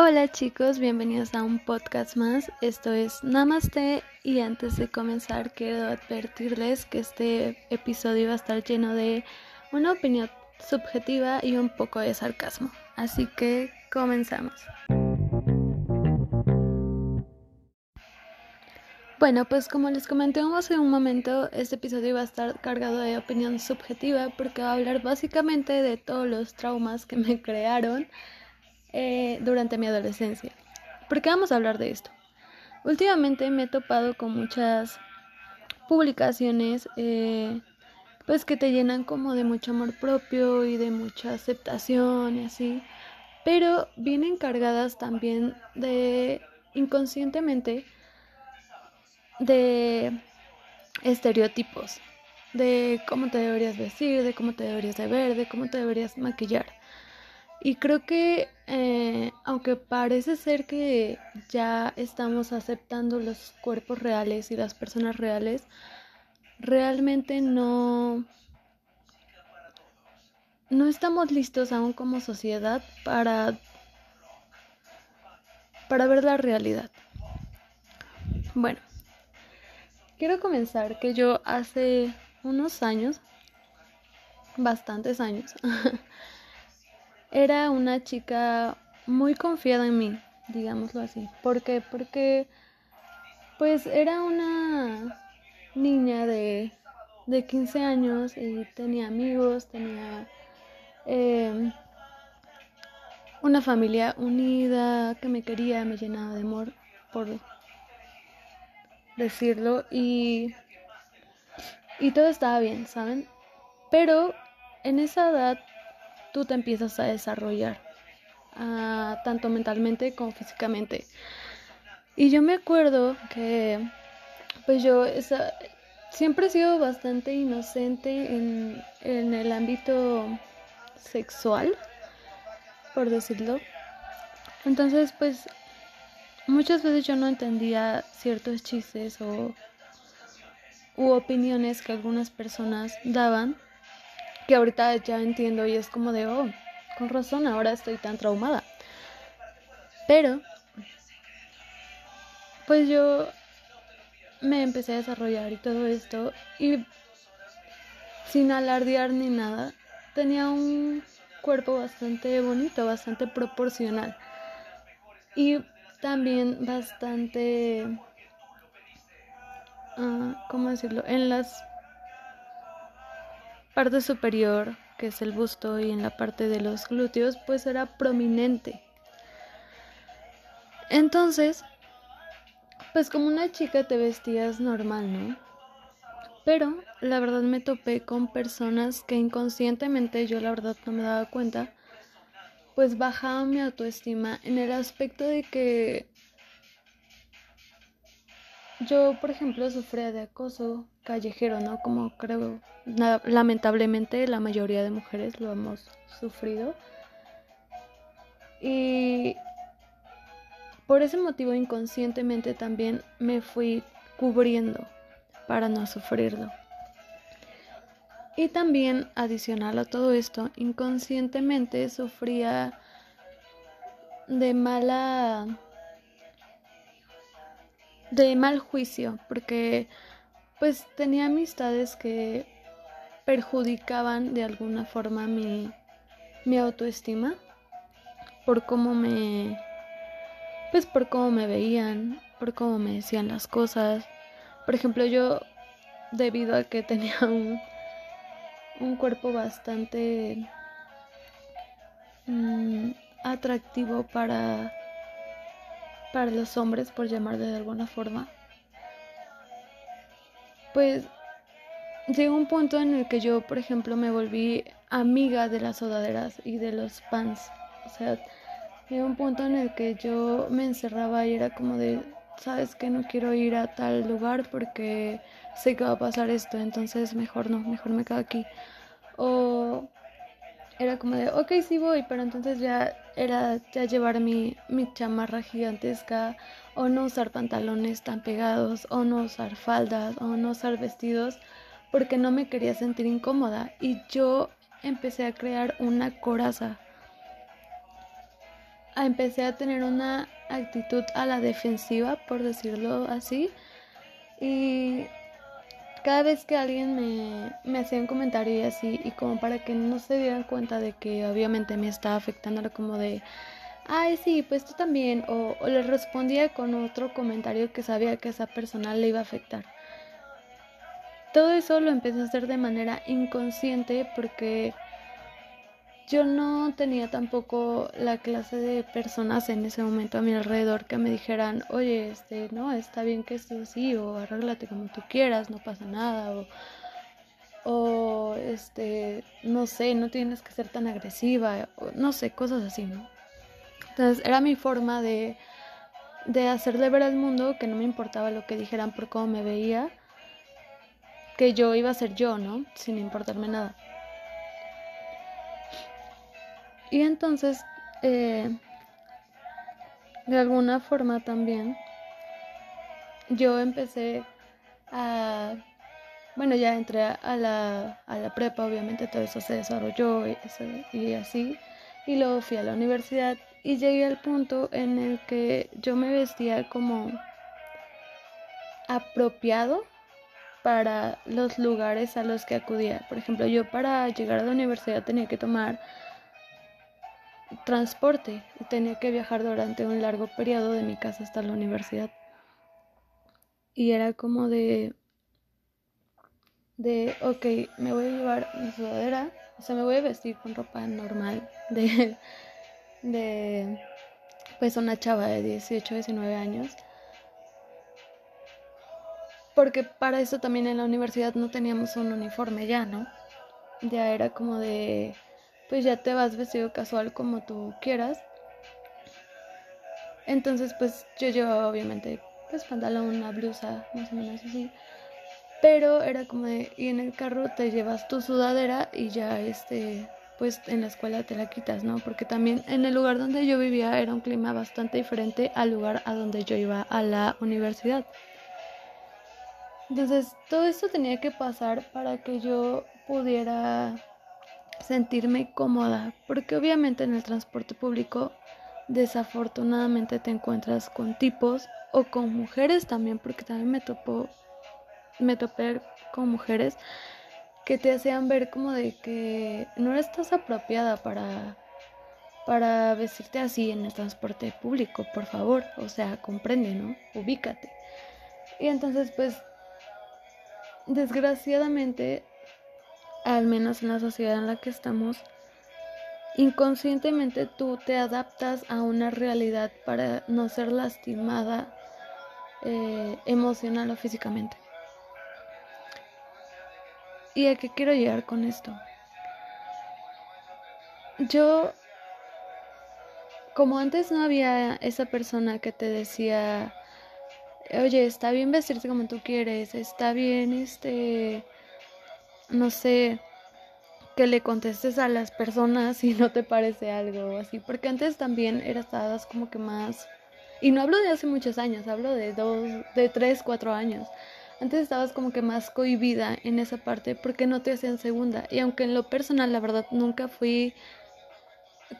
Hola chicos, bienvenidos a un podcast más. Esto es Namaste y antes de comenzar quiero advertirles que este episodio va a estar lleno de una opinión subjetiva y un poco de sarcasmo. Así que comenzamos. Bueno, pues como les comenté hace un momento, este episodio va a estar cargado de opinión subjetiva porque va a hablar básicamente de todos los traumas que me crearon eh, durante mi adolescencia. ¿Por qué vamos a hablar de esto? Últimamente me he topado con muchas publicaciones eh, pues que te llenan como de mucho amor propio y de mucha aceptación y así, pero vienen cargadas también de inconscientemente de estereotipos, de cómo te deberías vestir, de cómo te deberías de ver, de cómo te deberías maquillar. Y creo que, eh, aunque parece ser que ya estamos aceptando los cuerpos reales y las personas reales, realmente no, no estamos listos aún como sociedad para, para ver la realidad. Bueno, quiero comenzar que yo hace unos años, bastantes años, era una chica muy confiada en mí, digámoslo así. ¿Por qué? Porque pues era una niña de, de 15 años y tenía amigos, tenía em, una familia unida que me quería, me llenaba de amor, por decirlo, y, y todo estaba bien, ¿saben? Pero en esa edad tú te empiezas a desarrollar, ah, tanto mentalmente como físicamente. Y yo me acuerdo que, pues yo siempre he sido bastante inocente en, en el ámbito sexual, por decirlo. Entonces, pues muchas veces yo no entendía ciertos chistes o u opiniones que algunas personas daban que ahorita ya entiendo y es como de, oh, con razón, ahora estoy tan traumada. Pero, pues yo me empecé a desarrollar y todo esto y sin alardear ni nada, tenía un cuerpo bastante bonito, bastante proporcional y también bastante, uh, ¿cómo decirlo? En las parte superior, que es el busto, y en la parte de los glúteos, pues era prominente. Entonces, pues como una chica te vestías normal, ¿no? Pero la verdad me topé con personas que inconscientemente yo la verdad no me daba cuenta, pues bajaba mi autoestima en el aspecto de que yo, por ejemplo, sufría de acoso callejero, ¿no? Como creo, lamentablemente la mayoría de mujeres lo hemos sufrido. Y por ese motivo inconscientemente también me fui cubriendo para no sufrirlo. Y también, adicional a todo esto, inconscientemente sufría de mala de mal juicio, porque pues tenía amistades que perjudicaban de alguna forma mi, mi autoestima por cómo me pues por cómo me veían, por cómo me decían las cosas. Por ejemplo, yo debido a que tenía un, un cuerpo bastante mm, atractivo para los hombres, por llamarle de alguna forma, pues llegó un punto en el que yo, por ejemplo, me volví amiga de las sudaderas y de los pants. O sea, llegó un punto en el que yo me encerraba y era como de, sabes que no quiero ir a tal lugar porque sé que va a pasar esto, entonces mejor no, mejor me quedo aquí. O era como de, ok, sí voy, pero entonces ya era ya llevar mi, mi chamarra gigantesca o no usar pantalones tan pegados o no usar faldas o no usar vestidos porque no me quería sentir incómoda y yo empecé a crear una coraza empecé a tener una actitud a la defensiva, por decirlo así. Y cada vez que alguien me, me hacía un comentario y así, y como para que no se dieran cuenta de que obviamente me estaba afectando, era como de, ay, sí, pues tú también, o, o le respondía con otro comentario que sabía que esa persona le iba a afectar. Todo eso lo empecé a hacer de manera inconsciente porque yo no tenía tampoco la clase de personas en ese momento a mi alrededor que me dijeran, oye, este, no, está bien que estés así, o arréglate como tú quieras, no pasa nada, o, o este, no sé, no tienes que ser tan agresiva, no sé, cosas así, ¿no? Entonces era mi forma de, de hacerle ver al mundo que no me importaba lo que dijeran por cómo me veía, que yo iba a ser yo, ¿no? Sin importarme nada. Y entonces, eh, de alguna forma también, yo empecé a, bueno, ya entré a la, a la prepa, obviamente todo eso se desarrolló y, y así, y luego fui a la universidad y llegué al punto en el que yo me vestía como apropiado para los lugares a los que acudía. Por ejemplo, yo para llegar a la universidad tenía que tomar transporte tenía que viajar durante un largo periodo de mi casa hasta la universidad. Y era como de, de, ok, me voy a llevar mi sudadera, o sea, me voy a vestir con ropa normal de, de, pues una chava de 18, 19 años. Porque para eso también en la universidad no teníamos un uniforme ya, ¿no? Ya era como de pues ya te vas vestido casual como tú quieras. Entonces, pues yo llevaba obviamente pues pantalón, una blusa, más o menos así. Pero era como de, y en el carro te llevas tu sudadera y ya este, pues en la escuela te la quitas, ¿no? Porque también en el lugar donde yo vivía era un clima bastante diferente al lugar a donde yo iba a la universidad. Entonces, todo esto tenía que pasar para que yo pudiera sentirme cómoda, porque obviamente en el transporte público desafortunadamente te encuentras con tipos o con mujeres también, porque también me topó, me topé con mujeres que te hacían ver como de que no estás apropiada para para vestirte así en el transporte público, por favor, o sea, comprende, ¿no? Ubícate. Y entonces, pues, desgraciadamente al menos en la sociedad en la que estamos, inconscientemente tú te adaptas a una realidad para no ser lastimada eh, emocional o físicamente. ¿Y a qué quiero llegar con esto? Yo, como antes no había esa persona que te decía, oye, está bien vestirte como tú quieres, está bien este no sé, que le contestes a las personas si no te parece algo así, porque antes también eras como que más, y no hablo de hace muchos años, hablo de dos, de tres, cuatro años. Antes estabas como que más cohibida en esa parte porque no te hacían segunda. Y aunque en lo personal, la verdad, nunca fui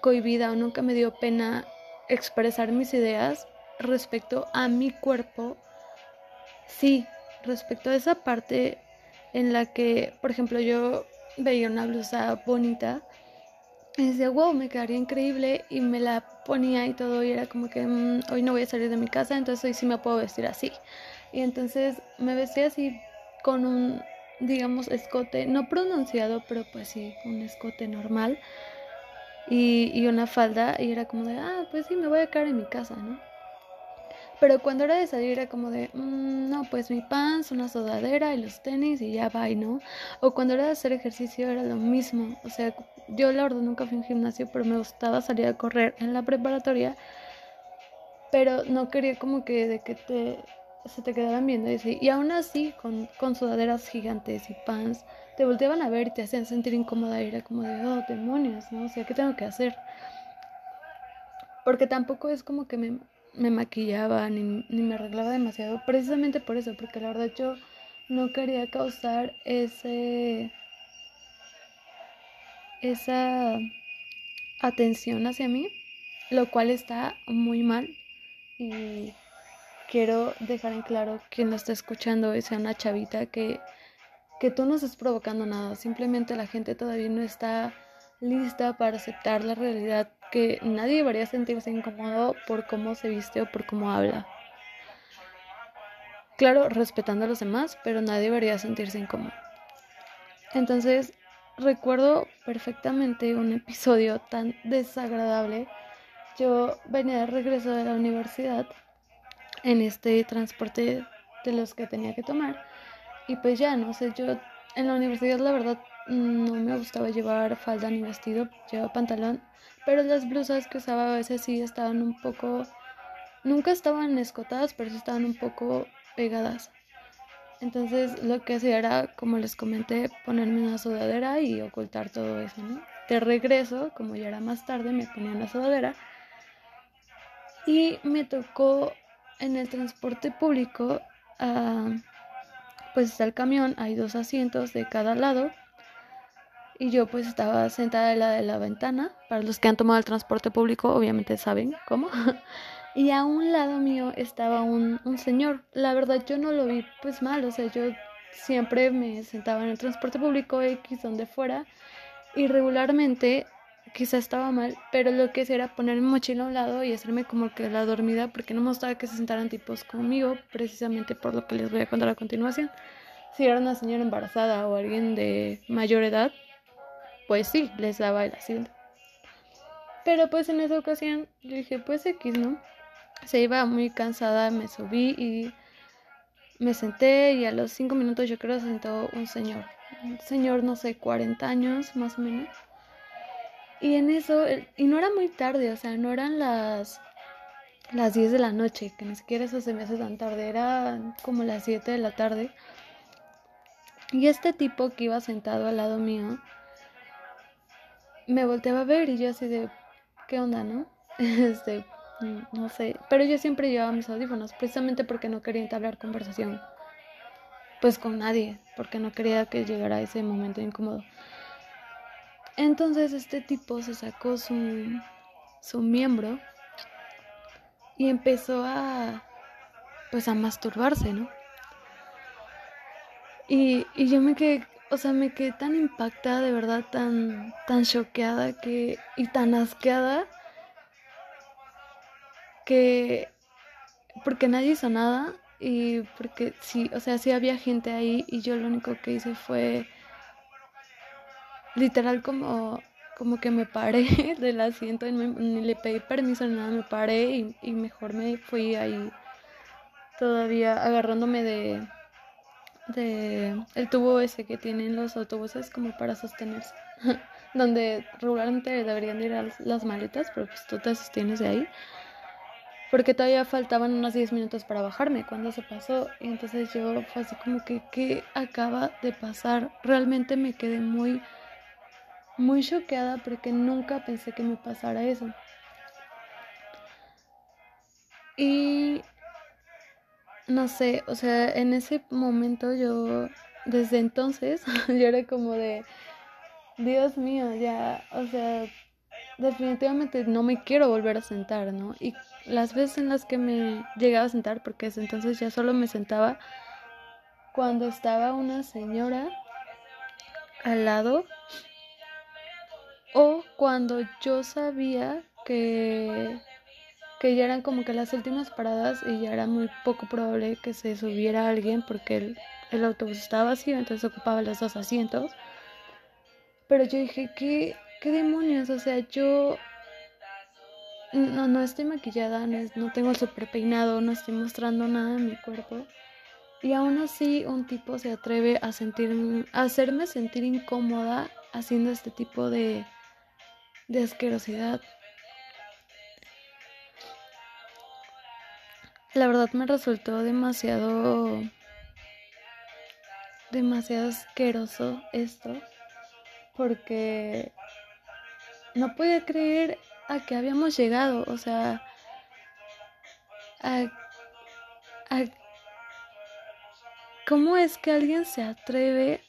cohibida o nunca me dio pena expresar mis ideas respecto a mi cuerpo, sí, respecto a esa parte en la que, por ejemplo, yo veía una blusa bonita y decía, wow, me quedaría increíble y me la ponía y todo y era como que mm, hoy no voy a salir de mi casa, entonces hoy sí me puedo vestir así. Y entonces me vestía así con un, digamos, escote, no pronunciado, pero pues sí, un escote normal y, y una falda y era como de, ah, pues sí, me voy a quedar en mi casa, ¿no? Pero cuando era de salir era como de, mm, no, pues mi pants, una sudadera y los tenis y ya va, ¿no? O cuando era de hacer ejercicio era lo mismo. O sea, yo la verdad nunca fui a un gimnasio, pero me gustaba salir a correr en la preparatoria. Pero no quería como que de que te, se te quedaran viendo y así. Aún así, con, con sudaderas gigantes y pants, te volteaban a ver y te hacían sentir incómoda. Y era como de, oh, demonios, ¿no? O sea, ¿qué tengo que hacer? Porque tampoco es como que me me maquillaba ni, ni me arreglaba demasiado, precisamente por eso, porque la verdad yo no quería causar ese esa atención hacia mí lo cual está muy mal y quiero dejar en claro quien lo está escuchando es una chavita que, que tú no estás provocando nada, simplemente la gente todavía no está lista para aceptar la realidad que nadie debería sentirse incómodo por cómo se viste o por cómo habla. Claro, respetando a los demás, pero nadie debería sentirse incómodo. Entonces, recuerdo perfectamente un episodio tan desagradable. Yo venía de regreso de la universidad en este transporte de los que tenía que tomar. Y pues ya, no sé, yo en la universidad la verdad no me gustaba llevar falda ni vestido, llevaba pantalón, pero las blusas que usaba a veces sí estaban un poco, nunca estaban escotadas, pero sí estaban un poco pegadas. Entonces lo que hacía era, como les comenté, ponerme una sudadera y ocultar todo eso, ¿no? De regreso, como ya era más tarde, me ponía una sudadera y me tocó en el transporte público, ah, pues está el camión, hay dos asientos de cada lado y yo pues estaba sentada en la de la ventana. Para los que han tomado el transporte público, obviamente saben cómo. y a un lado mío estaba un, un señor. La verdad yo no lo vi pues mal, o sea, yo siempre me sentaba en el transporte público X donde fuera y regularmente quizá estaba mal, pero lo que hacía era poner mi mochila a un lado y hacerme como que la dormida porque no me gustaba que se sentaran tipos conmigo, precisamente por lo que les voy a contar a continuación. Si era una señora embarazada o alguien de mayor edad, pues sí, les daba el asiento. Pero pues en esa ocasión yo dije, pues X, ¿no? Se iba muy cansada, me subí y me senté y a los cinco minutos yo creo se sentó un señor. Un señor, no sé, 40 años más o menos. Y en eso, y no era muy tarde, o sea, no eran las, las 10 de la noche, que ni siquiera eso se me hace tan tarde, era como las 7 de la tarde. Y este tipo que iba sentado al lado mío, me volteaba a ver y yo así de, ¿qué onda, no? Este, no sé, pero yo siempre llevaba mis audífonos, precisamente porque no quería entablar conversación, pues con nadie, porque no quería que llegara ese momento incómodo. Entonces este tipo se sacó su, su miembro y empezó a, pues a masturbarse, ¿no? Y, y yo me quedé o sea, me quedé tan impactada, de verdad, tan, tan choqueada que, y tan asqueada que, porque nadie hizo nada y porque sí, o sea, sí había gente ahí y yo lo único que hice fue literal como, como que me paré del asiento y ni le pedí permiso ni nada, me paré y, y mejor me fui ahí todavía agarrándome de de el tubo ese que tienen los autobuses como para sostenerse, donde regularmente deberían ir las maletas, pero pues tú te sostienes de ahí. Porque todavía faltaban unos 10 minutos para bajarme cuando se pasó. Y entonces yo fue así como que, ¿qué acaba de pasar? Realmente me quedé muy, muy choqueada porque nunca pensé que me pasara eso. Y no sé, o sea, en ese momento yo, desde entonces, yo era como de, Dios mío, ya, o sea, definitivamente no me quiero volver a sentar, ¿no? Y las veces en las que me llegaba a sentar, porque desde entonces ya solo me sentaba cuando estaba una señora al lado o cuando yo sabía que que ya eran como que las últimas paradas y ya era muy poco probable que se subiera alguien porque el, el autobús estaba vacío, entonces ocupaba los dos asientos. Pero yo dije, ¿qué, qué demonios? O sea, yo no, no estoy maquillada, no, no tengo super peinado, no estoy mostrando nada de mi cuerpo. Y aún así un tipo se atreve a, sentir, a hacerme sentir incómoda haciendo este tipo de, de asquerosidad. La verdad me resultó demasiado demasiado asqueroso esto porque no podía creer a que habíamos llegado, o sea, a, a cómo es que alguien se atreve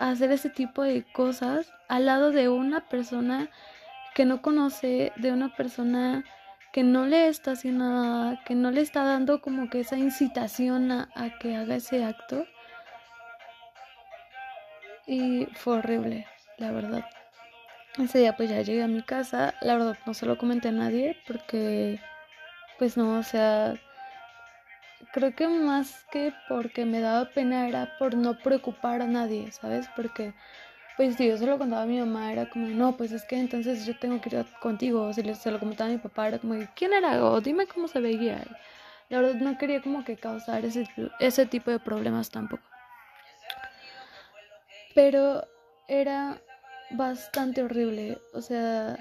a hacer ese tipo de cosas al lado de una persona que no conoce, de una persona que no le está haciendo nada, que no le está dando como que esa incitación a, a que haga ese acto. Y fue horrible, la verdad. Ese día pues ya llegué a mi casa, la verdad no se lo comenté a nadie porque pues no, o sea, creo que más que porque me daba pena era por no preocupar a nadie, ¿sabes? Porque, pues si yo se lo contaba a mi mamá, era como, no, pues es que entonces yo tengo que ir contigo. Si se lo comentaba a mi papá, era como, ¿quién era? O dime cómo se veía. La verdad no quería como que causar ese, ese tipo de problemas tampoco. Pero era bastante horrible, o sea,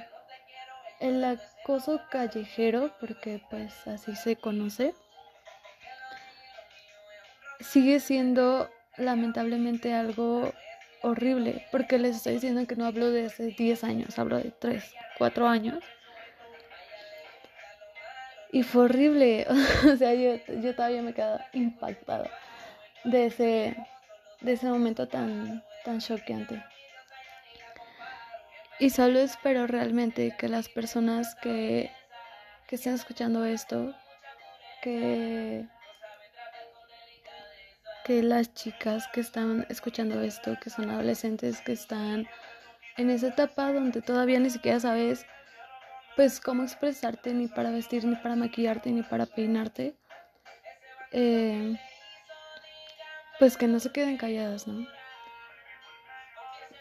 el acoso callejero, porque pues así se conoce, sigue siendo lamentablemente algo horrible, porque les estoy diciendo que no hablo de hace 10 años, hablo de 3, 4 años. Y fue horrible, o sea, yo, yo todavía me quedo impactada de ese, de ese momento tan, tan choqueante. Y solo espero realmente que las personas que, que estén escuchando esto, que, que las chicas que están escuchando esto, que son adolescentes, que están en esa etapa donde todavía ni siquiera sabes pues cómo expresarte ni para vestir, ni para maquillarte, ni para peinarte, eh, pues que no se queden calladas, ¿no?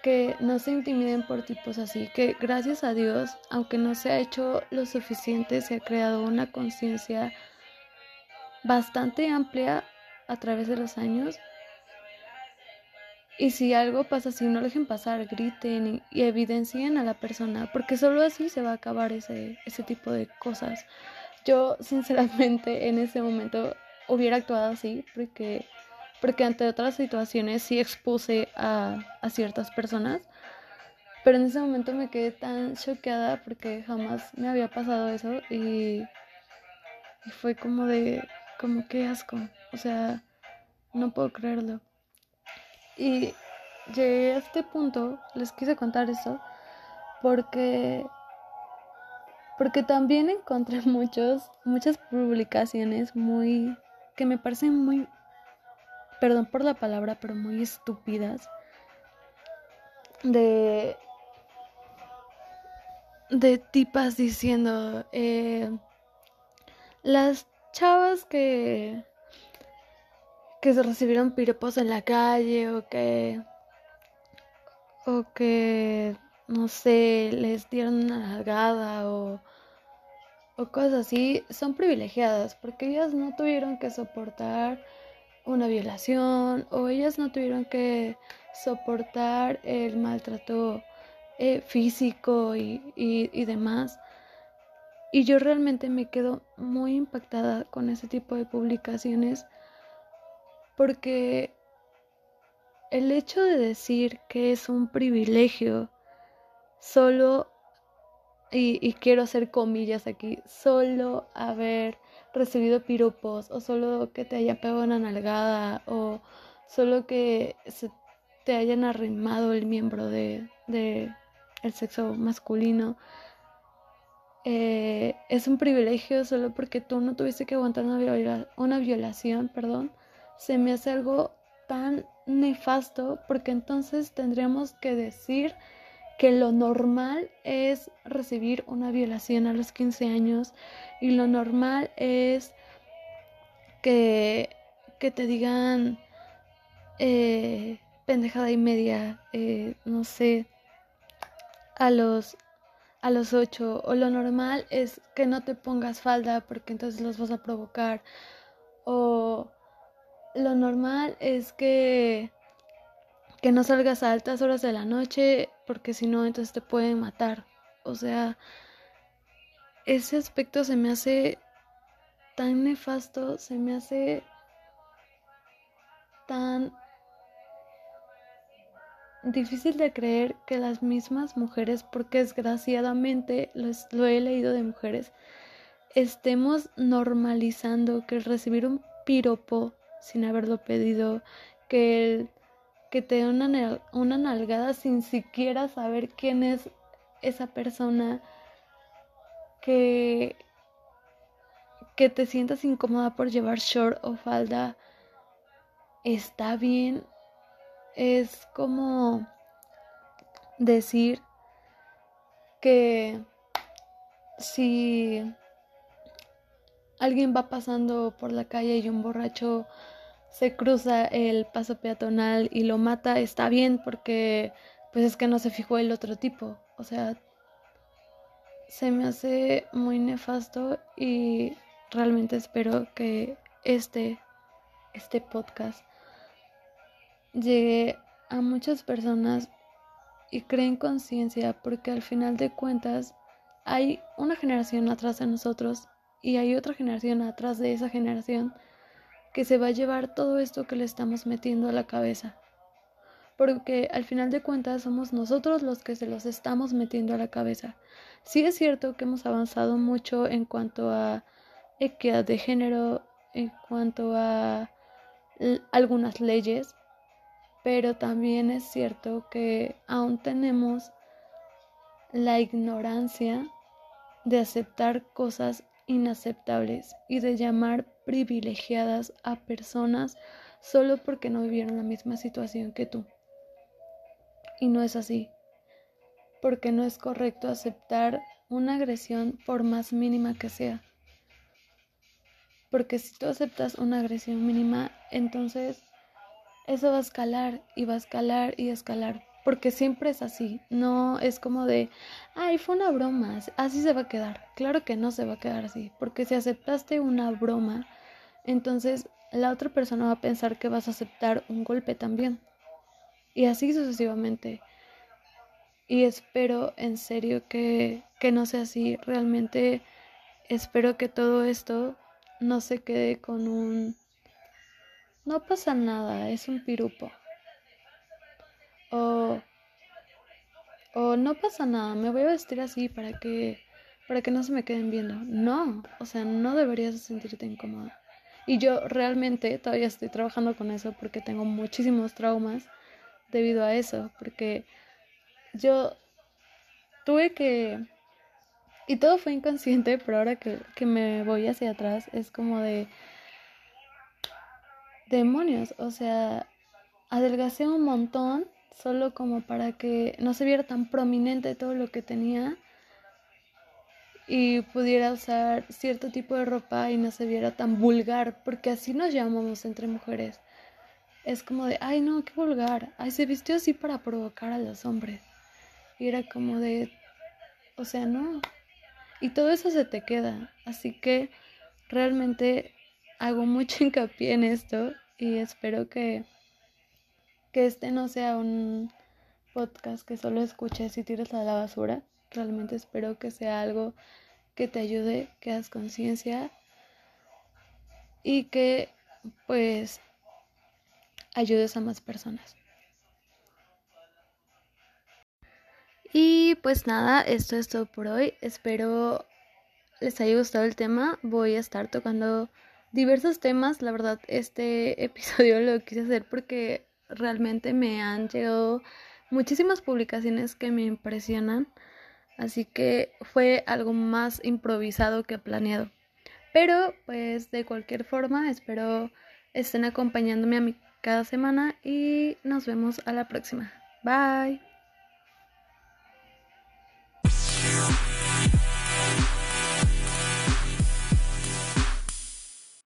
que no se intimiden por tipos así, que gracias a Dios, aunque no se ha hecho lo suficiente, se ha creado una conciencia bastante amplia a través de los años. Y si algo pasa así, no dejen pasar, griten y, evidencien a la persona, porque solo así se va a acabar ese, ese tipo de cosas. Yo, sinceramente, en ese momento hubiera actuado así, porque porque ante otras situaciones sí expuse a, ciertas personas, pero en ese momento me quedé tan choqueada porque jamás me había pasado eso y, y fue como de, como que asco, o sea, no puedo creerlo. Y llegué a este punto, les quise contar eso, porque porque también encontré muchos muchas publicaciones muy que me parecen muy perdón por la palabra, pero muy estúpidas, de, de tipas diciendo, eh, las chavas que, que se recibieron piropos en la calle o que, o que, no sé, les dieron una nalgada o o cosas así, son privilegiadas porque ellas no tuvieron que soportar una violación o ellas no tuvieron que soportar el maltrato eh, físico y, y, demás. Y yo realmente me quedo muy impactada con ese tipo de publicaciones porque el hecho de decir que es un privilegio solo, y, quiero hacer comillas aquí, solo haber recibido piropos o solo que te haya pegado una nalgada o solo que se te hayan arrimado el miembro de, el sexo masculino. Eh, es un privilegio solo porque tú no tuviste que aguantar una, una violación, perdón, se me hace algo tan nefasto porque entonces tendríamos que decir que lo normal es recibir una violación a los 15 años y lo normal es que, que te digan eh, pendejada y media, eh, no sé, a los a los 8 o lo normal es que no te pongas falda porque entonces los vas a provocar. O lo normal es que que no salgas a altas horas de la noche porque si no entonces te pueden matar. O sea, ese aspecto se me hace tan nefasto, se me hace tan difícil de creer que las mismas mujeres, porque desgraciadamente lo, he leído de mujeres, estemos normalizando que recibir un piropo sin haberlo pedido, que el que te dé una, una nalgada sin siquiera saber quién es esa persona que que te sientas incómoda por llevar short o falda está bien. Es como decir que si alguien va pasando por la calle y un borracho se cruza el paso peatonal y lo mata, está bien porque pues es que no se fijó el otro tipo. O sea, se me hace muy nefasto y realmente espero que este, este podcast llegue a muchas personas y creen conciencia porque al final de cuentas hay una generación atrás de nosotros y hay otra generación atrás de esa generación que se va a llevar todo esto que le estamos metiendo a la cabeza. Porque al final de cuentas somos nosotros los que se los estamos metiendo a la cabeza. Sí es cierto que hemos avanzado mucho en cuanto a equidad de género, en cuanto a algunas leyes, pero también es cierto que aún tenemos la ignorancia de aceptar cosas inaceptables y de llamar privilegiadas a personas solo porque no vivieron la misma situación que tú. Y no es así, porque no es correcto aceptar una agresión por más mínima que sea. Porque si tú aceptas una agresión mínima, entonces eso va a escalar y va a escalar y escalar. Porque siempre es así. No es como de, ay, fue una broma. Así se va a quedar. Claro que no se va a quedar así. Porque si aceptaste una broma, entonces la otra persona va a pensar que vas a aceptar un golpe también. Y así sucesivamente. Y espero en serio que, que no sea así. Realmente espero que todo esto no se quede con un... No pasa nada, es un pirupo. O... O no pasa nada, me voy a vestir así para que para que no se me queden viendo. No, o sea, no deberías sentirte incómoda. Y yo realmente todavía estoy trabajando con eso porque tengo muchísimos traumas debido a eso, porque yo tuve que y todo fue inconsciente, pero ahora que, me voy hacia atrás es como de demonios, o sea, adelgacé un montón solo como para que no se viera tan prominente todo lo que tenía y pudiera usar cierto tipo de ropa y no se viera tan vulgar, porque así nos llamamos entre mujeres. Es como de, ay no, qué vulgar, ay se vistió así para provocar a los hombres. Y era como de, o sea, no, y todo eso se te queda. Así que realmente hago mucho hincapié en esto y espero que, que este no sea un podcast que solo escuches y tires a la basura. Realmente espero que sea algo que te ayude, que hagas conciencia y que pues ayudes a más personas. Y pues nada, esto es todo por hoy. Espero les haya gustado el tema. Voy a estar tocando diversos temas. La verdad, este episodio lo quise hacer porque realmente me han llegado muchísimas publicaciones que me impresionan. Así que fue algo más improvisado que planeado. Pero pues de cualquier forma espero estén acompañándome a mí cada semana y nos vemos a la próxima. Bye.